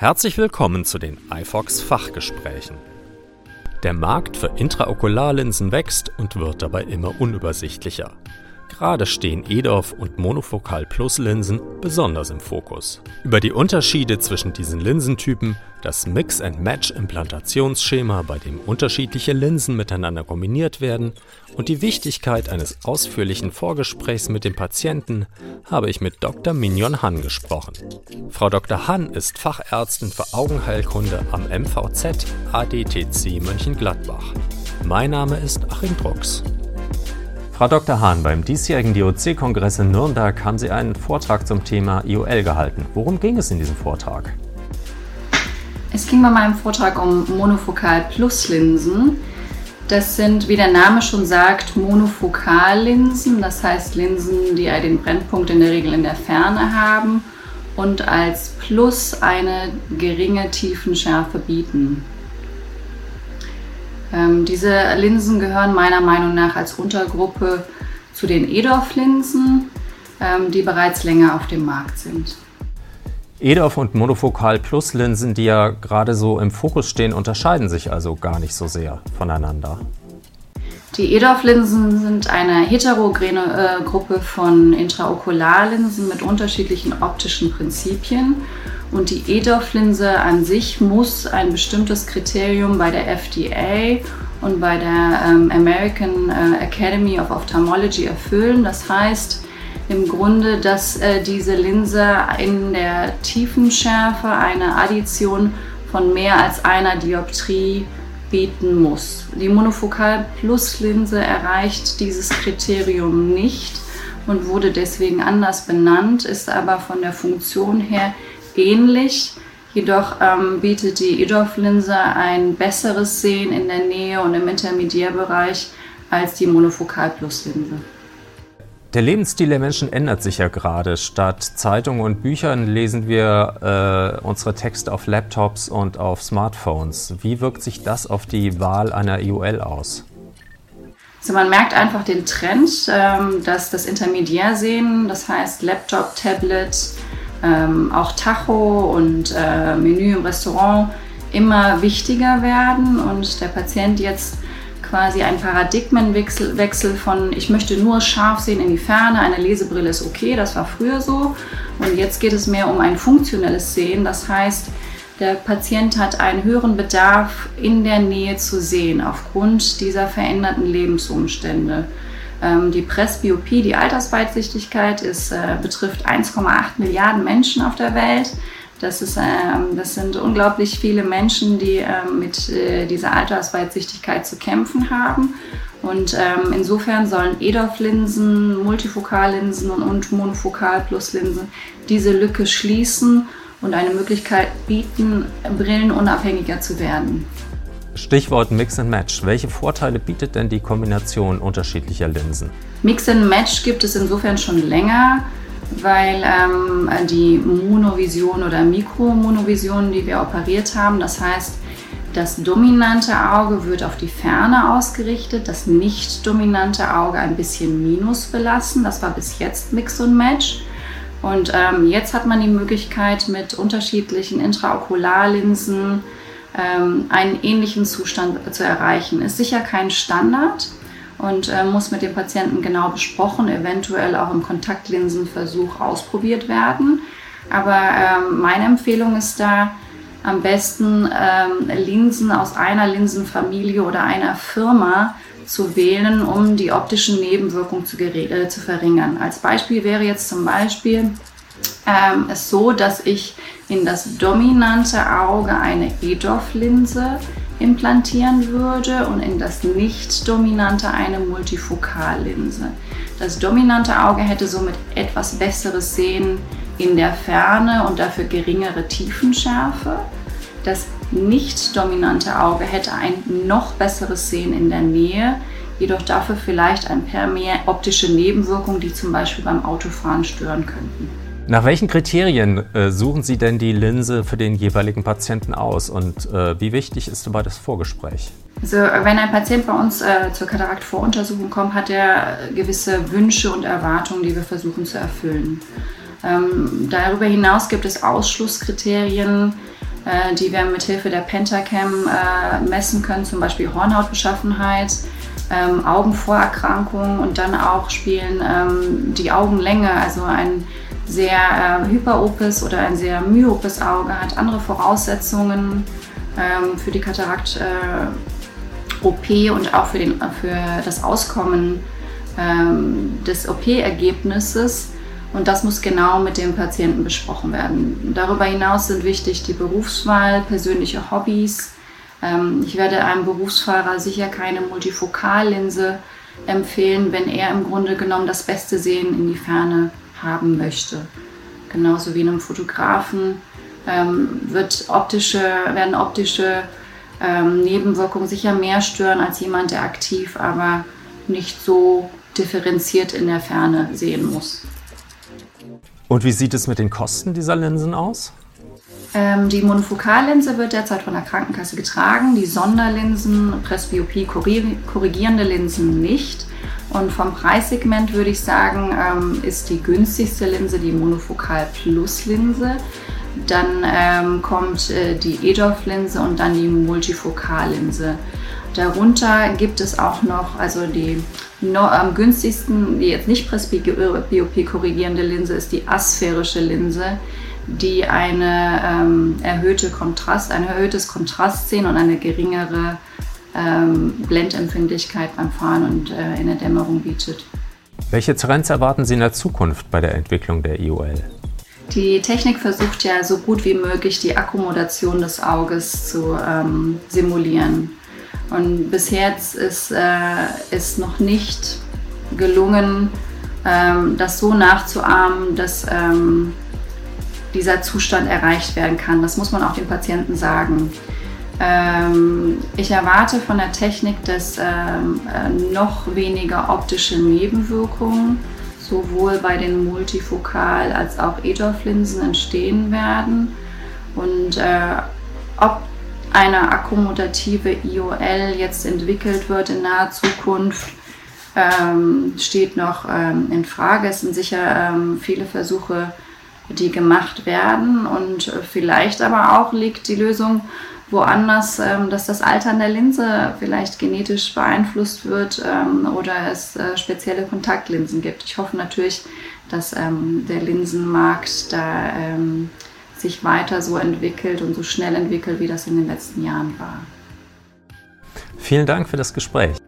Herzlich willkommen zu den iFox Fachgesprächen. Der Markt für Intraokularlinsen wächst und wird dabei immer unübersichtlicher. Gerade stehen EDOF und Monofokal Plus Linsen besonders im Fokus. Über die Unterschiede zwischen diesen Linsentypen, das Mix-and-Match-Implantationsschema, bei dem unterschiedliche Linsen miteinander kombiniert werden und die Wichtigkeit eines ausführlichen Vorgesprächs mit dem Patienten habe ich mit Dr. Mignon Hann gesprochen. Frau Dr. Hann ist Fachärztin für Augenheilkunde am MVZ ADTC Mönchengladbach. Mein Name ist Achim Drucks. Frau Dr. Hahn, beim diesjährigen DOC-Kongress in Nürnberg haben Sie einen Vortrag zum Thema IOL gehalten. Worum ging es in diesem Vortrag? Es ging bei meinem Vortrag um Monofokal Plus Linsen. Das sind, wie der Name schon sagt, Monofokallinsen, das heißt Linsen, die den Brennpunkt in der Regel in der Ferne haben und als Plus eine geringe Tiefenschärfe bieten. Ähm, diese Linsen gehören meiner Meinung nach als Untergruppe zu den EDOF-Linsen, ähm, die bereits länger auf dem Markt sind. EDOF und Monofokal Plus Linsen, die ja gerade so im Fokus stehen, unterscheiden sich also gar nicht so sehr voneinander. Die EDOF-Linsen sind eine heterogene äh, Gruppe von Intraokularlinsen mit unterschiedlichen optischen Prinzipien und die EDOF-Linse an sich muss ein bestimmtes Kriterium bei der FDA und bei der ähm, American äh, Academy of Ophthalmology erfüllen. Das heißt im Grunde, dass äh, diese Linse in der Tiefenschärfe eine Addition von mehr als einer Dioptrie bieten muss. Die Monofokal Plus Linse erreicht dieses Kriterium nicht und wurde deswegen anders benannt, ist aber von der Funktion her ähnlich. Jedoch ähm, bietet die EDOF-Linse ein besseres Sehen in der Nähe und im Intermediärbereich als die Monofokal-Plus-Linse. Der Lebensstil der Menschen ändert sich ja gerade. Statt Zeitungen und Büchern lesen wir äh, unsere Texte auf Laptops und auf Smartphones. Wie wirkt sich das auf die Wahl einer IOL aus? Also man merkt einfach den Trend, ähm, dass das Intermediärsehen, das heißt Laptop, Tablet, ähm, auch Tacho und äh, Menü im Restaurant immer wichtiger werden und der Patient jetzt quasi einen Paradigmenwechsel Wechsel von ich möchte nur scharf sehen in die Ferne, eine Lesebrille ist okay, das war früher so und jetzt geht es mehr um ein funktionelles Sehen, das heißt, der Patient hat einen höheren Bedarf in der Nähe zu sehen aufgrund dieser veränderten Lebensumstände. Ähm, die Presbyopie, die Altersweitsichtigkeit, ist, äh, betrifft 1,8 Milliarden Menschen auf der Welt. Das, ist, ähm, das sind unglaublich viele Menschen, die ähm, mit äh, dieser Altersweitsichtigkeit zu kämpfen haben. Und ähm, insofern sollen EDOF-Linsen, Multifokallinsen und, Monofokal-Plus-Linsen diese Lücke schließen und eine Möglichkeit bieten, brillenunabhängiger zu werden. Stichwort Mix and Match. Welche Vorteile bietet denn die Kombination unterschiedlicher Linsen? Mix and Match gibt es insofern schon länger, weil ähm, die Monovision oder Mikromonovision, die wir operiert haben, das heißt, das dominante Auge wird auf die Ferne ausgerichtet, das nicht dominante Auge ein bisschen minus belassen. Das war bis jetzt Mix und Match. Und ähm, jetzt hat man die Möglichkeit mit unterschiedlichen Intraokularlinsen, ähm, einen ähnlichen Zustand zu erreichen. Ist sicher kein Standard und äh, muss mit dem Patienten genau besprochen, eventuell auch im Kontaktlinsenversuch ausprobiert werden. Aber ähm, meine Empfehlung ist da, am besten ähm, Linsen aus einer Linsenfamilie oder einer Firma zu wählen, um die optischen Nebenwirkungen zu, äh, zu verringern. Als Beispiel wäre jetzt zum Beispiel ähm, es so, dass ich in das dominante Auge eine EDOF-Linse implantieren würde und in das nicht dominante eine Multifokallinse. Das dominante Auge hätte somit etwas besseres Sehen in der Ferne und dafür geringere Tiefenschärfe. Das nicht dominante Auge hätte ein noch besseres Sehen in der Nähe, jedoch dafür vielleicht ein paar mehr optische Nebenwirkungen, die zum Beispiel beim Autofahren stören könnten. Nach welchen Kriterien äh, suchen Sie denn die Linse für den jeweiligen Patienten aus und äh, wie wichtig ist dabei das Vorgespräch? Also, wenn ein Patient bei uns äh, zur Kataraktvoruntersuchung kommt, hat er gewisse Wünsche und Erwartungen, die wir versuchen zu erfüllen. Ähm, darüber hinaus gibt es Ausschlusskriterien, äh, die wir mit Hilfe der Pentacam äh, messen können, zum Beispiel Hornhautbeschaffenheit, ähm, Augenvorerkrankungen und dann auch spielen ähm, die Augenlänge, also ein sehr äh, hyperopes oder ein sehr myopes Auge hat andere Voraussetzungen ähm, für die Katarakt-OP äh, und auch für, den, für das Auskommen ähm, des OP-Ergebnisses. Und das muss genau mit dem Patienten besprochen werden. Darüber hinaus sind wichtig die Berufswahl, persönliche Hobbys. Ähm, ich werde einem Berufsfahrer sicher keine Multifokallinse empfehlen, wenn er im Grunde genommen das beste Sehen in die Ferne haben möchte. Genauso wie einem Fotografen ähm, wird optische, werden optische ähm, Nebenwirkungen sicher mehr stören als jemand, der aktiv, aber nicht so differenziert in der Ferne sehen muss. Und wie sieht es mit den Kosten dieser Linsen aus? Ähm, die Monofokallinse wird derzeit von der Krankenkasse getragen, die Sonderlinsen, Presbyopie korrigierende Linsen nicht. Und vom Preissegment würde ich sagen, ähm, ist die günstigste Linse die Monofokal Plus Linse. Dann ähm, kommt äh, die EDOF-Linse und dann die Multifokallinse. Darunter gibt es auch noch, also die no, am günstigsten, die jetzt nicht Presbyopie korrigierende Linse ist die asphärische Linse, die eine ähm, erhöhte Kontrast, ein erhöhtes Kontrastsehen und eine geringere ähm, Blendempfindlichkeit beim Fahren und äh, in der Dämmerung bietet. Welche Trends erwarten Sie in der Zukunft bei der Entwicklung der IOL? Die Technik versucht ja so gut wie möglich die Akkommodation des Auges zu ähm, simulieren. Und bis jetzt ist, äh, ist noch nicht gelungen, ähm, das so nachzuahmen, dass ähm, dieser Zustand erreicht werden kann. Das muss man auch den Patienten sagen. Ähm, ich erwarte von der Technik, dass ähm, äh, noch weniger optische Nebenwirkungen sowohl bei den Multifokal- als auch EDOF-Linsen entstehen werden. Und äh, ob eine akkomodative IOL jetzt entwickelt wird in naher Zukunft, ähm, steht noch ähm, in Frage. Es sind sicher ähm, viele Versuche, die gemacht werden und äh, vielleicht aber auch liegt die Lösung woanders, ähm, dass das Altern der Linse vielleicht genetisch beeinflusst wird ähm, oder es äh, spezielle Kontaktlinsen gibt. Ich hoffe natürlich, dass ähm, der Linsenmarkt da ähm, sich weiter so entwickelt und so schnell entwickelt, wie das in den letzten Jahren war. Vielen Dank für das Gespräch.